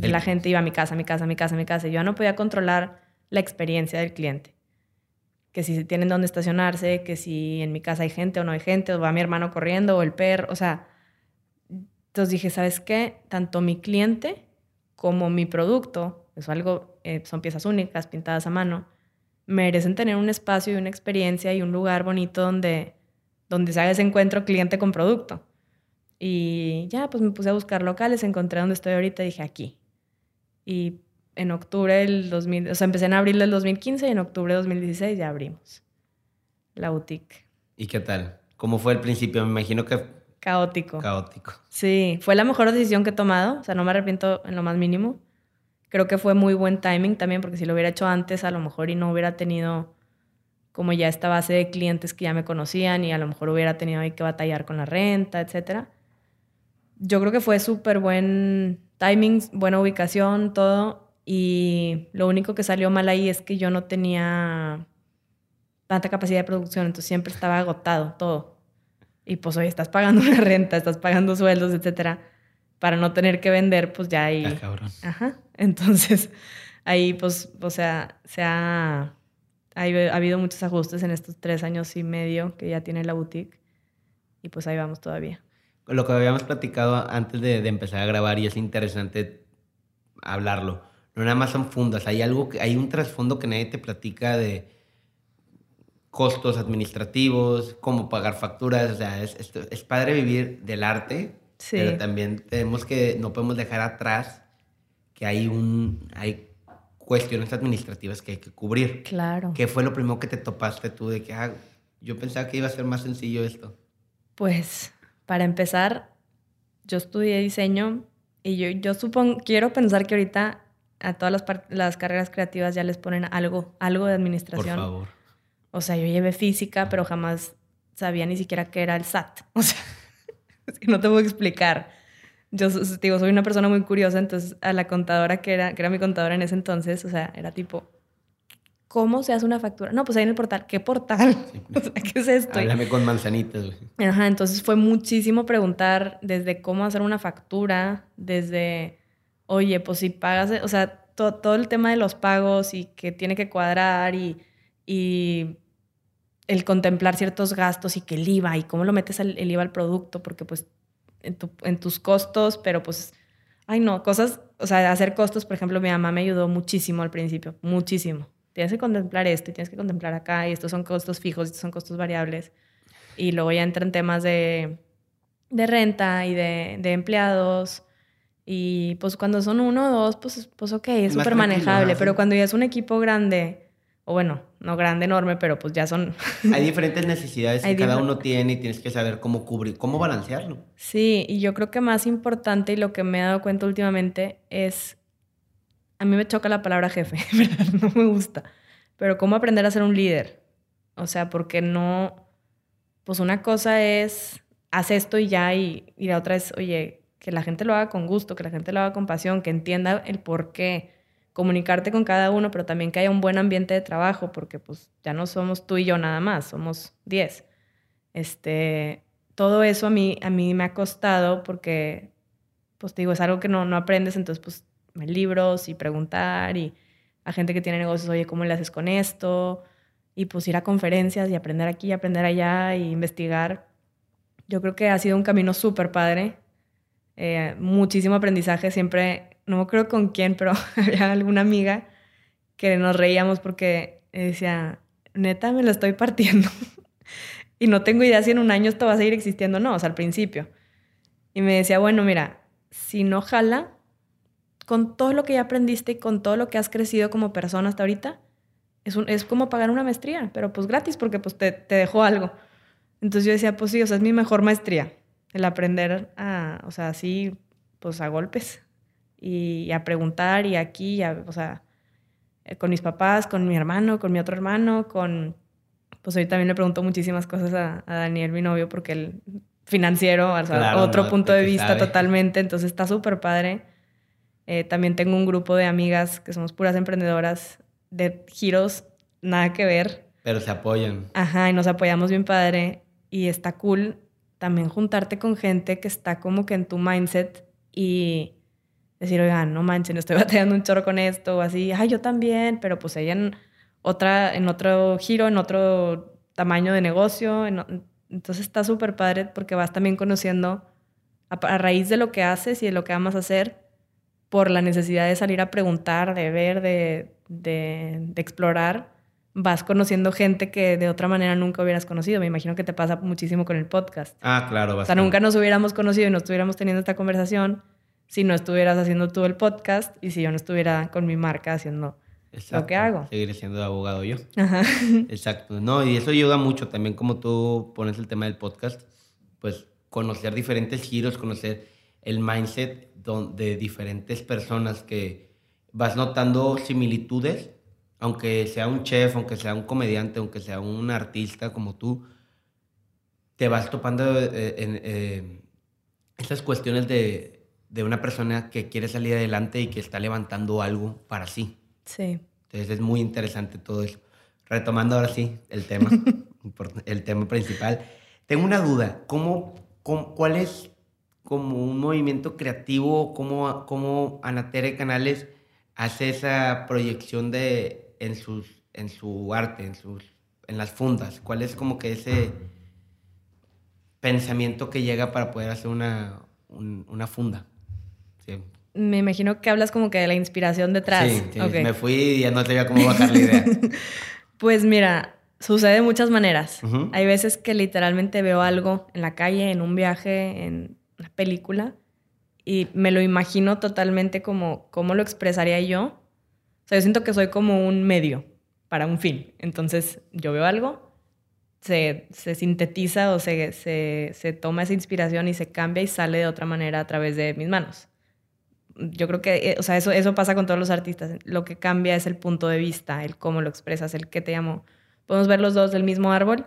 S1: el... la gente iba a mi casa, a mi casa, a mi casa, a mi casa. Yo ya no podía controlar la experiencia del cliente. Que si tienen dónde estacionarse, que si en mi casa hay gente o no hay gente, o va mi hermano corriendo o el perro, o sea... Entonces dije, ¿sabes qué? Tanto mi cliente como mi producto, es algo, eh, son piezas únicas, pintadas a mano, merecen tener un espacio y una experiencia y un lugar bonito donde, donde se haga ese encuentro cliente con producto. Y ya, pues me puse a buscar locales, encontré donde estoy ahorita y dije aquí. Y en octubre del 2000, o sea, empecé en abril del 2015 y en octubre del 2016 ya abrimos la boutique.
S2: ¿Y qué tal? ¿Cómo fue el principio? Me imagino que...
S1: Caótico.
S2: Caótico.
S1: Sí, fue la mejor decisión que he tomado, o sea, no me arrepiento en lo más mínimo. Creo que fue muy buen timing también, porque si lo hubiera hecho antes, a lo mejor y no hubiera tenido como ya esta base de clientes que ya me conocían y a lo mejor hubiera tenido ahí que batallar con la renta, etcétera yo creo que fue súper buen timing, buena ubicación, todo. Y lo único que salió mal ahí es que yo no tenía tanta capacidad de producción, entonces siempre estaba agotado todo. Y pues hoy estás pagando una renta, estás pagando sueldos, etcétera, para no tener que vender, pues ya ahí.
S2: Ah, cabrón.
S1: Ajá. Entonces, ahí, pues, o sea, se ha, ha, ha habido muchos ajustes en estos tres años y medio que ya tiene la boutique. Y pues ahí vamos todavía
S2: lo que habíamos platicado antes de, de, empezar a grabar y es interesante hablarlo. No nada más son fundas, hay algo que hay un trasfondo que nadie te platica de costos administrativos, cómo pagar facturas, o sea, es, es, es padre vivir del arte, sí. pero también tenemos que no podemos dejar atrás que hay un hay cuestiones administrativas que hay que cubrir.
S1: Claro.
S2: ¿Qué fue lo primero que te topaste tú de que ah, yo pensaba que iba a ser más sencillo esto?
S1: Pues para empezar, yo estudié diseño y yo, yo supongo, quiero pensar que ahorita a todas las, las, carreras creativas ya les ponen algo, algo de administración.
S2: Por favor.
S1: O sea, yo llevé física, pero jamás sabía ni siquiera qué era el SAT. O sea, es que no te puedo explicar. Yo digo, soy una persona muy curiosa, entonces a la contadora que era, que era mi contadora en ese entonces, o sea, era tipo, ¿Cómo se hace una factura? No, pues ahí en el portal. ¿Qué portal? Sí. O sea, ¿Qué es esto?
S2: Háblame con manzanitas, güey.
S1: Ajá, entonces fue muchísimo preguntar desde cómo hacer una factura, desde, oye, pues si pagas, o sea, to, todo el tema de los pagos y que tiene que cuadrar y, y el contemplar ciertos gastos y que el IVA y cómo lo metes el, el IVA al producto, porque pues en, tu, en tus costos, pero pues, ay no, cosas, o sea, hacer costos, por ejemplo, mi mamá me ayudó muchísimo al principio, muchísimo tienes que contemplar esto y tienes que contemplar acá y estos son costos fijos, estos son costos variables. Y luego ya entran temas de, de renta y de, de, empleados. Y pues cuando son uno o dos, pues, pues ok, es súper manejable. Pero cuando ya es un equipo grande, o bueno, no grande, enorme, pero pues ya son...
S2: Hay diferentes necesidades que cada uno tiene y tienes que saber cómo cubrir, cómo balancearlo.
S1: Sí, y yo creo que más importante y lo que me he dado cuenta últimamente es, a mí me choca la palabra jefe, no me gusta, pero cómo aprender a ser un líder. O sea, porque no, pues una cosa es, haz esto y ya, y, y la otra es, oye, que la gente lo haga con gusto, que la gente lo haga con pasión, que entienda el por qué comunicarte con cada uno, pero también que haya un buen ambiente de trabajo, porque pues ya no somos tú y yo nada más, somos 10. Este, todo eso a mí, a mí me ha costado porque, pues te digo, es algo que no, no aprendes, entonces pues libros y preguntar y a gente que tiene negocios, oye, ¿cómo le haces con esto? Y pues ir a conferencias y aprender aquí, aprender allá y investigar. Yo creo que ha sido un camino súper padre, eh, muchísimo aprendizaje, siempre no me acuerdo con quién, pero había alguna amiga que nos reíamos porque decía, neta, me lo estoy partiendo. y no tengo idea si en un año esto va a seguir existiendo o no, o sea, al principio. Y me decía, bueno, mira, si no jala, con todo lo que ya aprendiste y con todo lo que has crecido como persona hasta ahorita, es, es como pagar una maestría, pero pues gratis porque pues te, te dejó algo. Entonces yo decía, pues sí, o sea, es mi mejor maestría, el aprender a, o sea, así, pues a golpes y, a preguntar y aquí, o sea, con mis papás, con mi hermano, con mi otro hermano, con... Pues hoy también le pregunto muchísimas cosas a, Daniel, mi novio, porque el financiero, o sea, otro punto de vista totalmente, entonces está súper padre. Eh, también tengo un grupo de amigas que somos puras emprendedoras de giros, nada que ver.
S2: Pero se apoyan.
S1: Ajá, y nos apoyamos bien padre. Y está cool también juntarte con gente que está como que en tu mindset y decir, oigan, no manchen, estoy batallando un chorro con esto, o así, ay, yo también, pero pues ella en, otra, en otro giro, en otro tamaño de negocio, entonces está súper padre porque vas también conociendo a, raíz de lo que haces y de lo que amas hacer, por la necesidad de salir a preguntar, de ver, de, de, explorar, vas conociendo gente que de otra manera nunca hubieras conocido. Me imagino que te pasa muchísimo con el podcast.
S2: Ah, claro.
S1: Bastante. O sea, nunca nos hubiéramos conocido y no estuviéramos teniendo esta conversación si no estuvieras haciendo tú el podcast y si yo no estuviera con mi marca haciendo lo que hago.
S2: Seguir siendo abogado yo. Ajá. Exacto. No, y eso ayuda mucho también como tú pones el tema del podcast, pues conocer diferentes giros, conocer el mindset de diferentes personas que vas notando similitudes, aunque sea un chef, aunque sea un comediante, aunque sea un artista como tú, te vas topando eh, en eh, esas cuestiones de de una persona que quiere salir adelante y que está levantando algo para sí.
S1: Sí.
S2: Entonces es muy interesante todo eso. Retomando ahora sí el tema, el tema principal. Tengo una duda. ¿Cómo, cuál es como un movimiento creativo? ¿Cómo, cómo Anatere Canales hace esa proyección de, en, sus, en su arte, en, sus, en las fundas? ¿Cuál es como que ese pensamiento que llega para poder hacer una, una funda?
S1: Me imagino que hablas como que de la inspiración detrás.
S2: Sí, me fui y ya no sabía cómo bajar la idea.
S1: pues mira, sucede de muchas maneras. Hay veces que literalmente veo algo en la calle, en un viaje, en una película, y me lo imagino totalmente como cómo lo expresaría yo. O sea, yo siento que soy como un medio para un fin. Entonces, yo veo algo, se, se sintetiza o se, se, se toma esa inspiración y se cambia y sale de otra manera a través de mis manos yo creo que, eh, o sea, eso, eso pasa con todos los artistas. Lo que cambia es el punto de vista, el cómo lo expresas, el qué te llamó. Podemos ver los dos del mismo árbol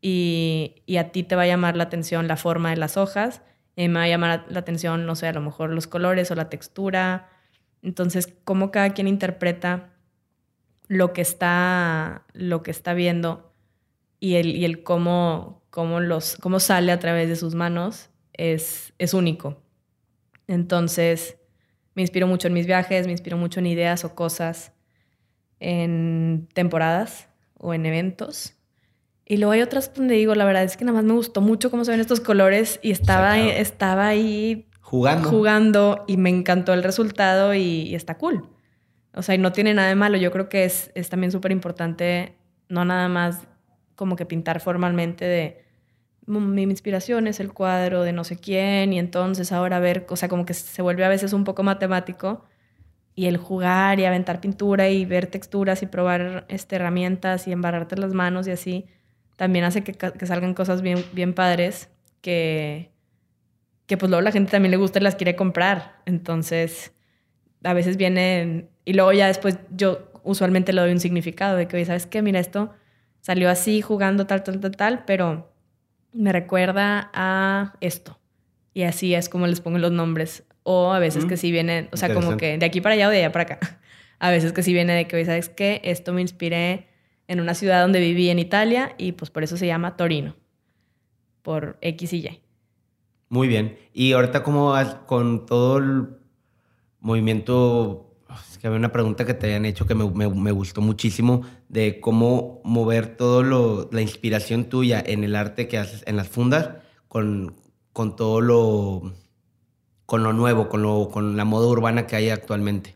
S1: y, y, a ti te va a llamar la atención la forma de las hojas, y me va a llamar la atención, no sé, a lo mejor los colores o la textura. Entonces, cómo cada quien interpreta lo que está, lo que está viendo y el, y el cómo, cómo, los, cómo sale a través de sus manos es, es único. Entonces, me inspiro mucho en mis viajes, me inspiro mucho en ideas o cosas, en temporadas o en eventos. Y luego hay otras donde digo, la verdad es que nada más me gustó mucho cómo se ven estos colores y estaba, estaba ahí
S2: jugando.
S1: jugando y me encantó el resultado y, está cool. O sea, y no tiene nada de malo. Yo creo que es, es también súper importante no nada más como que pintar formalmente de mi inspiración es el cuadro de no sé quién y entonces ahora ver, o sea, como que se vuelve a veces un poco matemático, y el jugar y aventar pintura y ver texturas y probar este, herramientas y embarrarte las manos y así, también hace que, salgan cosas bien, bien padres que, que pues luego la gente también le gusta y las quiere comprar. Entonces, a veces vienen y luego ya después yo usualmente le doy un significado de que, oye, ¿sabes qué? Mira, esto salió así, jugando tal, tal, tal, tal, pero me recuerda a esto. Y así es como les pongo los nombres. O a veces que sí viene, o sea, como que de aquí para allá o de allá para acá. A veces que sí viene de que, oye, ¿sabes qué? Esto me inspiré en una ciudad donde viví en Italia y pues por eso se llama Torino, por X y Y.
S2: Muy bien. Y ahorita, ¿cómo vas con todo el movimiento que había una pregunta que te habían hecho que me, me, gustó muchísimo de cómo mover todo lo, la inspiración tuya en el arte que haces en las fundas con, con todo lo, con lo nuevo, con, lo, con la moda urbana que hay actualmente.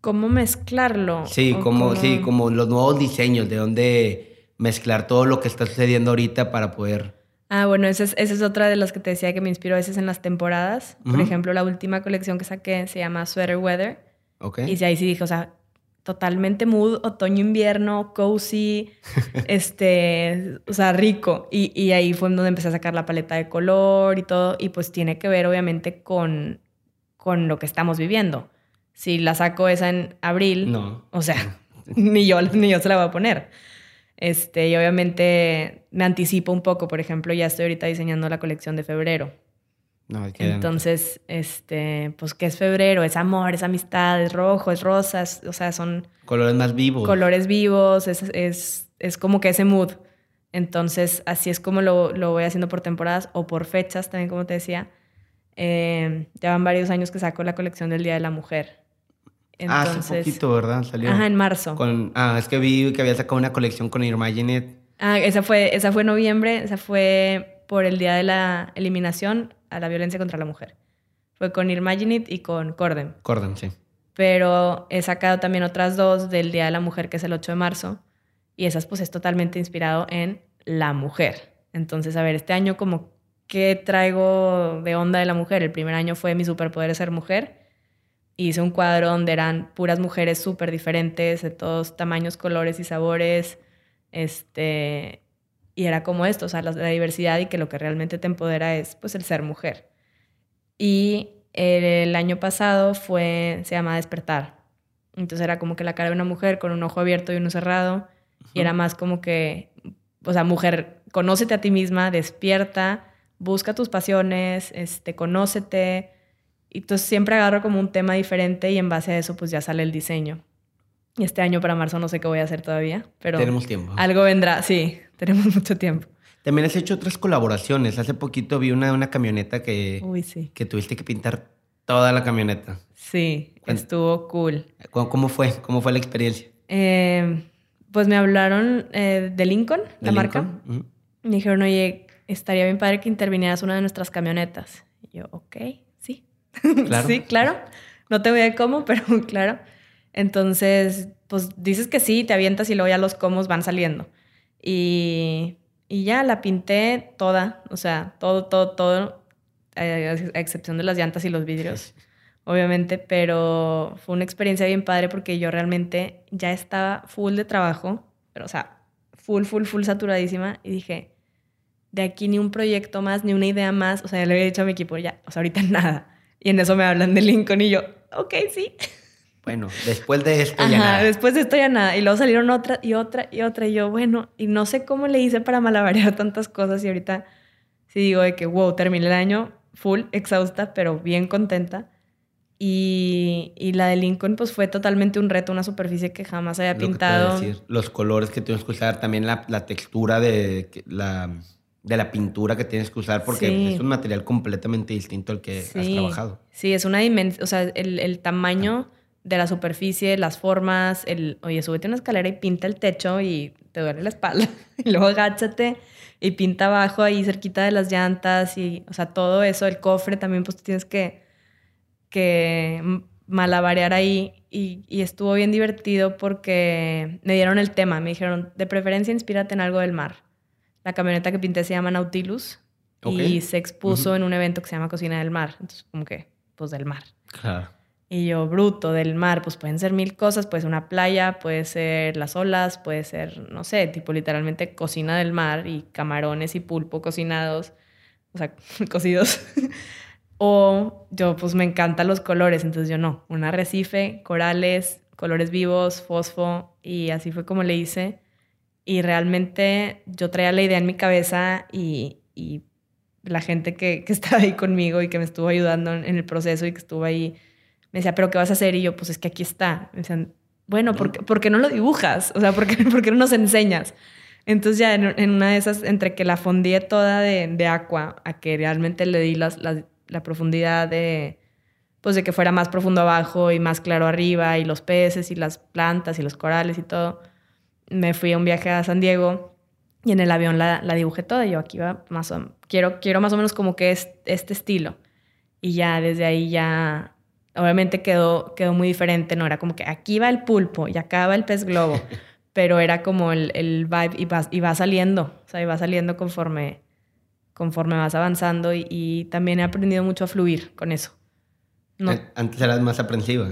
S1: ¿Cómo mezclarlo?
S2: Sí, como, sí, como los nuevos diseños, de dónde mezclar todo lo que está sucediendo ahorita para poder
S1: Ah, bueno, esa es, esa es otra de las que te decía que me inspiró a veces en las temporadas. Por ejemplo, la última colección que saqué se llama Sweater Weather. Okay. Y ahí sí dije, o sea, totalmente mood, otoño-invierno, cozy, este, o sea, rico. Y, y, ahí fue donde empecé a sacar la paleta de color y todo. Y pues tiene que ver, obviamente, con, con lo que estamos viviendo. Si la saco esa en abril, no. o sea, ni yo, ni yo se la voy a poner. Este, y obviamente me anticipo un poco, por ejemplo, ya estoy ahorita diseñando la colección de febrero. No, Entonces, este, pues, ¿qué es febrero? Es amor, es amistad, es rojo, es rosas, o sea, son...
S2: Colores más vivos.
S1: Colores vivos, es, es, es como que ese mood. Entonces, así es como lo, lo, voy haciendo por temporadas o por fechas, también como te decía. Eh, ya van varios años que saco la colección del Día de la Mujer.
S2: Ah, hace poquito, ¿verdad?
S1: Salió. Ajá, en marzo.
S2: Con, ah, es que vi que había sacado una colección con Irma Jeanette.
S1: Ah, esa fue, esa fue en noviembre, esa fue por el día de la eliminación a la violencia contra la mujer. Fue con Irma Jeanette y con Corden.
S2: Corden, sí.
S1: Pero he sacado también otras dos del Día de la Mujer, que es el 8 de marzo, y esas pues es totalmente inspirado en la mujer. Entonces, a ver, este año como, ¿qué traigo de onda de la mujer? El primer año fue mi superpoder es ser mujer hice un cuadro donde eran puras mujeres súper diferentes, de todos tamaños, colores y sabores. Este, y era como esto, o sea, la, diversidad y que lo que realmente te empodera es pues el ser mujer. Y el, año pasado fue, se llama Despertar. Entonces era como que la cara de una mujer con un ojo abierto y uno cerrado. Y era más como que, o sea, mujer, conócete a ti misma, despierta, busca tus pasiones, este, conócete, y entonces siempre agarro como un tema diferente y en base a eso pues ya sale el diseño. Y este año para marzo no sé qué voy a hacer todavía, pero...
S2: Tenemos tiempo.
S1: Algo vendrá, sí, tenemos mucho tiempo.
S2: También has hecho otras colaboraciones. Hace poquito vi una, una camioneta que, que tuviste que pintar toda la camioneta.
S1: Sí, estuvo cool.
S2: ¿Cómo, fue? ¿Cómo fue la experiencia?
S1: Eh, pues me hablaron eh, de Lincoln, la marca. Me dijeron, oye, estaría bien padre que intervinieras una de nuestras camionetas. Y yo, ok. sí, claro. No te voy a cómo, pero claro. Entonces, pues dices que sí, te avientas y luego ya los comos van saliendo. Y, y ya la pinté toda, o sea, todo, todo, todo, eh, a excepción de las llantas y los vidrios, obviamente, pero fue una experiencia bien padre porque yo realmente ya estaba full de trabajo, pero o sea, full, full, full saturadísima y dije, de aquí ni un proyecto más, ni una idea más, o sea, ya le había dicho a mi equipo, ya, o sea, ahorita nada. Y en eso me hablan de Lincoln y yo, ok, sí.
S2: Bueno, después de esto ya nada.
S1: Después de esto ya nada. Y luego salieron otra y otra y otra. Y yo, bueno, y no sé cómo le hice para malabarear tantas cosas. Y ahorita sí digo de que, wow, terminé el año full, exhausta, pero bien contenta. Y, y, la de Lincoln, pues fue totalmente un reto, una superficie que jamás había pintado.
S2: decir, los colores que tienes que usar, también la, la textura de la de la pintura que tienes que usar porque es un material completamente distinto al que has trabajado.
S1: Sí, es una dimensión, o sea, el, tamaño de la superficie, las formas, el, oye, súbete una escalera y pinta el techo y te duele la espalda. y luego agáchate y pinta abajo ahí cerquita de las llantas y, o sea, todo eso, el cofre también, pues tienes que, que malabarear ahí. Y, y estuvo bien divertido porque me dieron el tema, me dijeron, de preferencia inspírate en algo del mar. La camioneta que pinté se llama Nautilus y se expuso en un evento que se llama Cocina del Mar. Entonces, como que, pues del mar. Claro. Y yo, bruto, del mar, pues pueden ser mil cosas, puede ser una playa, puede ser las olas, puede ser, no sé, tipo literalmente cocina del mar y camarones y pulpo cocinados, o sea, cocidos. o yo, pues me encantan los colores, entonces yo no, un arrecife, corales, colores vivos, fosfo, y así fue como le hice. Y realmente yo traía la idea en mi cabeza y, y la gente que, que estaba ahí conmigo y que me estuvo ayudando en el proceso y que estuvo ahí me decía, ¿pero qué vas a hacer? Y yo, pues es que aquí está. Me decían, bueno, ¿por qué, ¿por qué no lo dibujas? O sea, ¿por qué, ¿por qué no nos enseñas? Entonces ya en, en, una de esas, entre que la fondí toda de, de agua, a que realmente le di las, la, la profundidad de, pues de que fuera más profundo abajo y más claro arriba, y los peces y las plantas y los corales y todo, me fui a un viaje a San Diego y en el avión la, la dibujé toda. Yo aquí va más o quiero, quiero más o menos como que es este estilo. Y ya desde ahí ya obviamente quedó, quedó muy diferente, ¿no? Era como que aquí va el pulpo y acá va el pez globo, pero era como el, el vibe y va, y va, saliendo, o sea, y va saliendo conforme, conforme vas avanzando y, también he aprendido mucho a fluir con eso.
S2: No. Antes eras más aprensiva.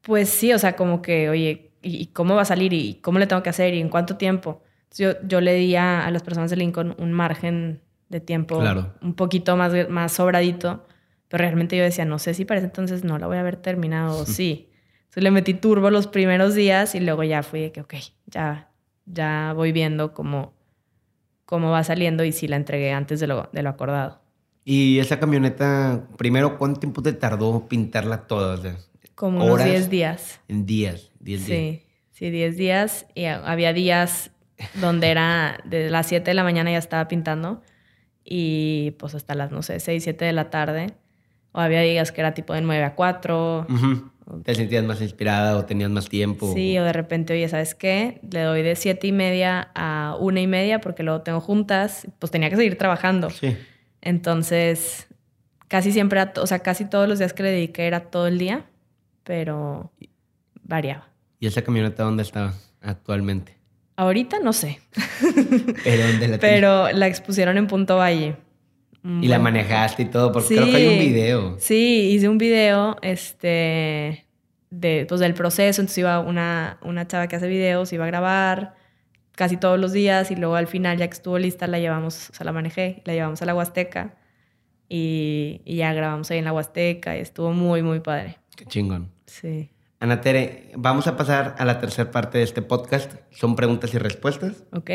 S1: Pues sí, o sea, como que, oye, ¿y cómo va a salir? ¿Y cómo le tengo que hacer? ¿Y en cuánto tiempo? Yo, yo le di a, a las personas de Lincoln un margen de tiempo un poquito más, más sobradito pero realmente yo decía, no sé si para ese entonces no la voy a haber terminado sí. Entonces le metí turbo los primeros días y luego ya fui de que, ok, ya, ya voy viendo cómo, cómo va saliendo y sí la entregué antes de lo, de lo acordado.
S2: ¿Y esa camioneta, primero, cuánto tiempo te tardó pintarla toda?
S1: Como unos 10 días.
S2: En días, 10 días.
S1: Sí, sí, 10 días. Y había días donde era de las 7 de la mañana ya estaba pintando y pues hasta las, no sé, 6, 7 de la tarde. O había días que era tipo de 9 a 4.
S2: ¿Te sentías más inspirada o tenías más tiempo?
S1: Sí, o de repente, oye, ¿sabes qué? Le doy de 7 y media a 1 y media porque luego tengo juntas. Pues tenía que seguir trabajando. Sí. Entonces, casi siempre, o sea, casi todos los días que le dediqué era todo el día, pero variaba.
S2: ¿Y esa camioneta dónde está actualmente?
S1: Ahorita no sé.
S2: ¿Pero dónde la
S1: Pero la expusieron en Punto Valle.
S2: Y la manejaste y todo, porque creo que hay un video.
S1: Sí, hice un video este, de, pues, del proceso. Entonces iba una, una chava que hace videos, iba a grabar casi todos los días y luego al final, ya que estuvo lista, la llevamos, o sea, la manejé, la llevamos a la Huasteca y, y ya grabamos ahí en la Huasteca y estuvo muy, muy padre.
S2: Qué chingón.
S1: Sí.
S2: Ana Tere, vamos a pasar a la tercera parte de este podcast. Son preguntas y respuestas.
S1: Ok.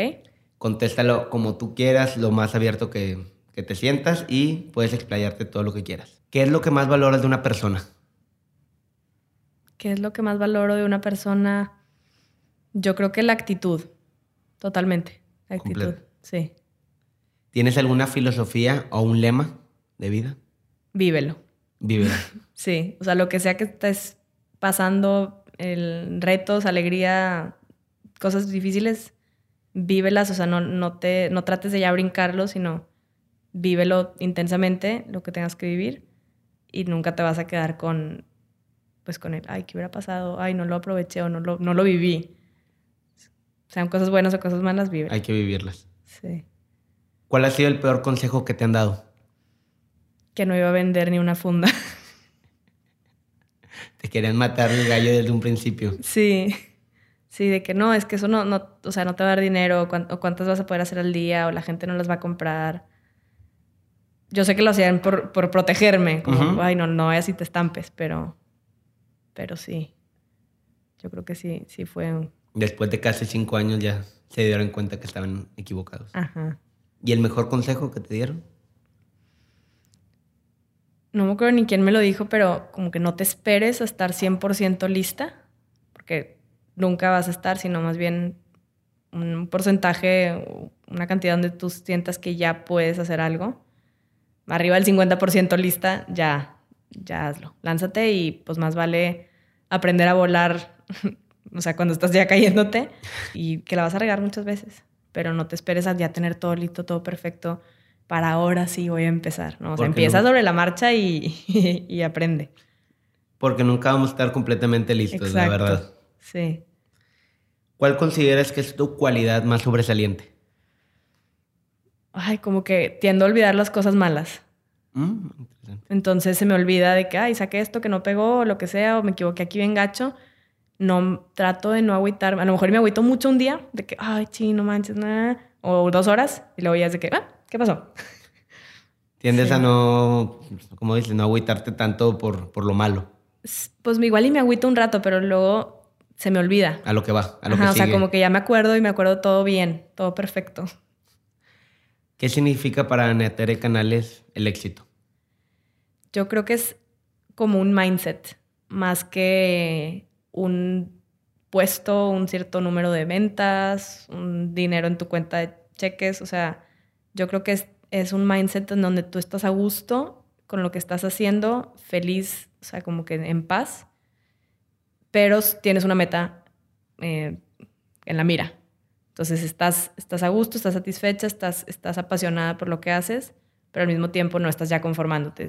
S2: Contéstalo como tú quieras, lo más abierto que, que te sientas y puedes explayarte todo lo que quieras. ¿Qué es lo que más valoras de una persona?
S1: ¿Qué es lo que más valoro de una persona? Yo creo que la actitud, totalmente. La actitud, sí.
S2: ¿Tienes alguna filosofía o un lema de vida?
S1: Vívelo.
S2: Vívelo.
S1: sí, o sea, lo que sea que estés pasando, el, retos, alegría, cosas difíciles, vívelas, o sea, no, no, te, no trates de ya brincarlo, sino vívelo intensamente, lo que tengas que vivir, y nunca te vas a quedar con, pues con el, ay, ¿qué hubiera pasado? Ay, no lo aproveché o no lo, no lo viví. Sean cosas buenas o cosas malas, vive.
S2: Hay que vivirlas.
S1: Sí.
S2: ¿Cuál ha sido el peor consejo que te han dado?
S1: Que no iba a vender ni una funda.
S2: Te querían matar el gallo desde un principio.
S1: Sí. Sí, de que no, es que eso no, no, o sea, no te va a dar dinero, o cuántas vas a poder hacer al día, o la gente no las va a comprar yo sé que lo hacían por, por protegerme, como, ay, no, no vayas y te estampes, pero, pero sí. Yo creo que sí, sí fue.
S2: Después de casi cinco años ya se dieron cuenta que estaban equivocados.
S1: Ajá.
S2: ¿Y el mejor consejo que te dieron?
S1: No me acuerdo ni quién me lo dijo, pero como que no te esperes a estar 100% lista, porque nunca vas a estar, sino más bien un porcentaje, una cantidad donde tú sientas que ya puedes hacer algo arriba del 50% lista, ya, ya hazlo. Lánzate y pues más vale aprender a volar, o sea, cuando estás ya cayéndote y que la vas a regar muchas veces, pero no te esperes a ya tener todo listo, todo perfecto para ahora sí voy a empezar, ¿no? O sea, empieza sobre la marcha y, aprende.
S2: Porque nunca vamos a estar completamente listos, la verdad.
S1: Sí.
S2: ¿Cuál consideras que es tu cualidad más sobresaliente?
S1: Ay, como que tiendo a olvidar las cosas malas. Mm, Entonces se me olvida de que, ay, saqué esto que no pegó o lo que sea, o me equivoqué aquí bien gacho. No, trato de no agüitar. A lo mejor me agüito mucho un día, de que, ay, sí, no manches, nada. O dos horas, y luego ya es de que, ah, ¿qué pasó?
S2: Tiendes a no, como dices, no agüitarte tanto por, por lo malo.
S1: Pues igual y me agüito un rato, pero luego se me olvida.
S2: A lo que va, a lo que sigue.
S1: O sea, como que ya me acuerdo y me acuerdo todo bien, todo perfecto.
S2: ¿Qué significa para Netere Canales el éxito?
S1: Yo creo que es como un mindset, más que un puesto, un cierto número de ventas, un dinero en tu cuenta de cheques. O sea, yo creo que es, un mindset en donde tú estás a gusto con lo que estás haciendo, feliz, o sea, como que en paz, pero tienes una meta eh, en la mira. Entonces estás, estás a gusto, estás satisfecha, estás, estás apasionada por lo que haces, pero al mismo tiempo no estás ya conformándote.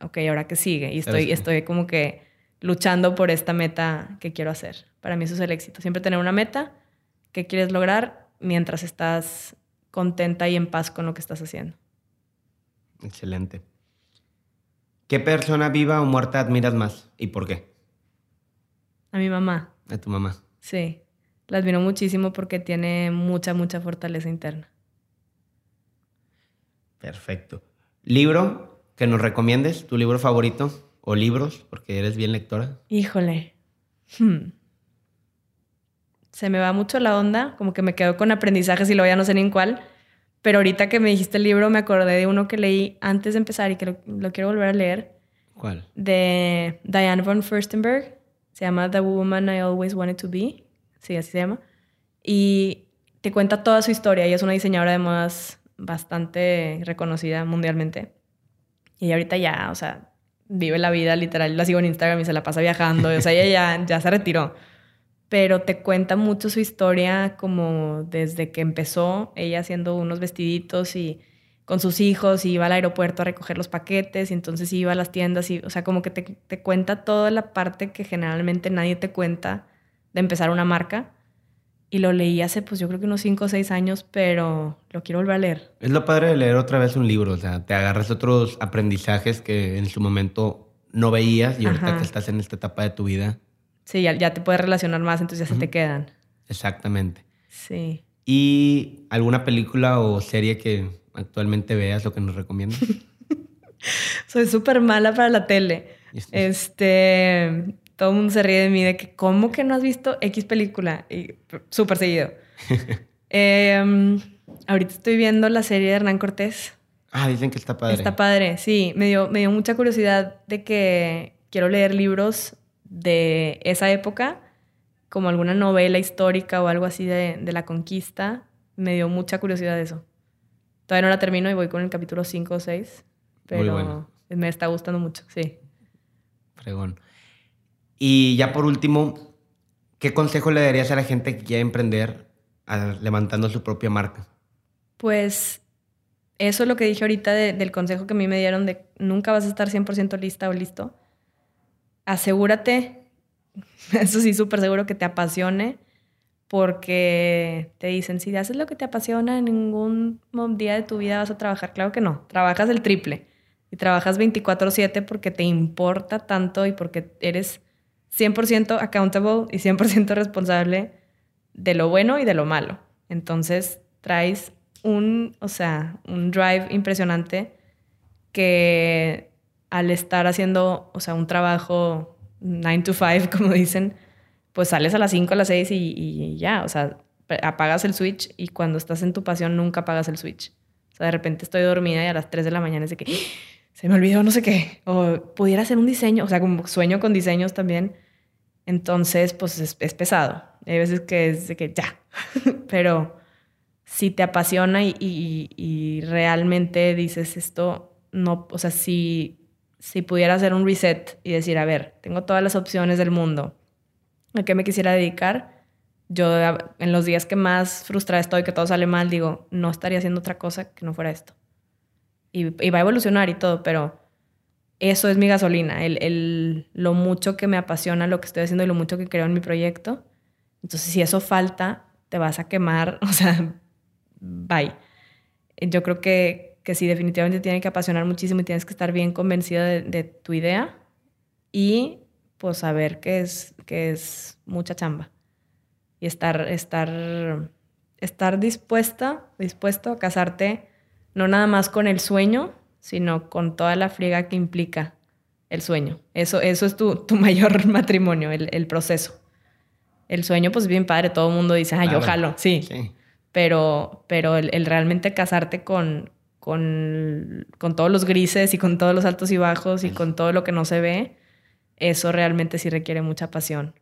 S1: Ok, ahora qué sigue. Y estoy, estoy como que luchando por esta meta que quiero hacer. Para mí eso es el éxito. Siempre tener una meta que quieres lograr mientras estás contenta y en paz con lo que estás haciendo.
S2: Excelente. ¿Qué persona viva o muerta admiras más y por qué?
S1: A mi mamá.
S2: A tu mamá.
S1: Sí. La admiro muchísimo porque tiene mucha, mucha fortaleza interna.
S2: Perfecto. ¿Libro que nos recomiendes? ¿Tu libro favorito? ¿O libros? Porque eres bien lectora.
S1: Híjole. Hmm. Se me va mucho la onda, como que me quedo con aprendizajes y luego ya no sé ni en cuál. Pero ahorita que me dijiste el libro, me acordé de uno que leí antes de empezar y que lo, lo quiero volver a leer.
S2: ¿Cuál?
S1: De Diane von Furstenberg. Se llama The Woman I Always Wanted to Be sí, así se llama. Y te cuenta toda su historia. Ella es una diseñadora de modas bastante reconocida mundialmente. Y ahorita ya, o sea, vive la vida literal. La sigo en Instagram y se la pasa viajando. O sea, ella ya, ya se retiró. Pero te cuenta mucho su historia como desde que empezó ella haciendo unos vestiditos y con sus hijos y iba al aeropuerto a recoger los paquetes y entonces iba a las tiendas y, o sea, como que te, te cuenta toda la parte que generalmente nadie te cuenta de empezar una marca. Y lo leí hace, pues yo creo que unos 5 o 6 años, pero lo quiero volver a leer.
S2: Es lo padre de leer otra vez un libro, o sea, te agarras otros aprendizajes que en su momento no veías y ahorita que estás en esta etapa de tu vida.
S1: Sí, ya, ya te puedes relacionar más, entonces ya se te quedan.
S2: Exactamente.
S1: Sí.
S2: ¿Y alguna película o serie que actualmente veas o que nos recomiendas?
S1: Soy súper mala para la tele. Este, todo el mundo se ríe de mí de que, ¿cómo que no has visto X película? Y súper seguido. Em, ahorita estoy viendo la serie de Hernán Cortés.
S2: Ah, dicen que está padre.
S1: Está padre, sí. Me dio, me dio mucha curiosidad de que quiero leer libros de esa época, como alguna novela histórica o algo así de, de la conquista. Me dio mucha curiosidad de eso. Todavía no la termino y voy con el capítulo 5 o 6, pero me está gustando mucho, sí.
S2: Fregón. Y ya por último, ¿qué consejo le darías a la gente que quiere emprender levantando su propia marca?
S1: Pues eso es lo que dije ahorita del consejo que a mí me dieron de nunca vas a estar 100% lista o listo. Asegúrate, eso sí, súper seguro que te apasione, porque te dicen, si haces lo que te apasiona, en ningún día de tu vida vas a trabajar. Claro que no, trabajas el triple y trabajas 24/7 porque te importa tanto y porque eres 100% accountable y 100% responsable de lo bueno y de lo malo. Entonces traes un, o sea, un drive impresionante que al estar haciendo, o sea, un trabajo 9 to 5, como dicen, pues sales a las 5, a las 6 y, ya, o sea, apagas el switch y cuando estás en tu pasión nunca apagas el switch. O sea, de repente estoy dormida y a las 3 de la mañana es de que. Se me olvidó no sé qué, o pudiera hacer un diseño, o sea, como sueño con diseños también entonces, pues es, pesado. Hay veces que es de que ya, pero si te apasiona y, realmente dices esto, no, o sea, si, si pudiera hacer un reset y decir, a ver, tengo todas las opciones del mundo, ¿a qué me quisiera dedicar? Yo en los días que más frustrada estoy, que todo sale mal, digo, no estaría haciendo otra cosa que no fuera esto. Y, va a evolucionar y todo, pero eso es mi gasolina, el, lo mucho que me apasiona lo que estoy haciendo y lo mucho que creo en mi proyecto. Entonces, si eso falta, te vas a quemar, o sea, bye. Yo creo que que sí, definitivamente tiene que apasionar muchísimo y tienes que estar bien convencida de, tu idea y pues saber que es, que es mucha chamba y estar, estar, estar dispuesta, dispuesto a casarte no nada más con el sueño, sino con toda la friega que implica el sueño. Eso, eso es tu, mayor matrimonio, el, proceso. El sueño, pues bien padre, todo el mundo dice, yo jalo, sí. Pero, pero el realmente casarte con, con, todos los grises y con todos los altos y bajos y con todo lo que no se ve, eso realmente sí requiere mucha pasión.